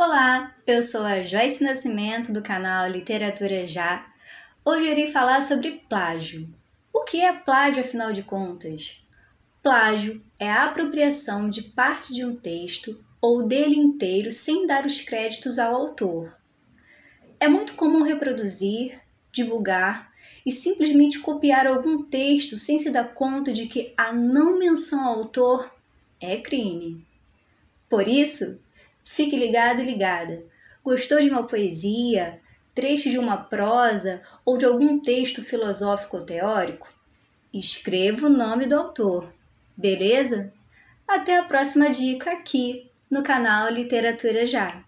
Olá, eu sou a Joyce Nascimento do canal Literatura Já. Hoje eu irei falar sobre plágio. O que é plágio afinal de contas? Plágio é a apropriação de parte de um texto ou dele inteiro sem dar os créditos ao autor. É muito comum reproduzir, divulgar e simplesmente copiar algum texto sem se dar conta de que a não menção ao autor é crime. Por isso, fique ligado e ligada. Gostou de uma poesia, trecho de uma prosa ou de algum texto filosófico ou teórico? Escreva o nome do autor, beleza? Até a próxima dica aqui no canal Literatura Já.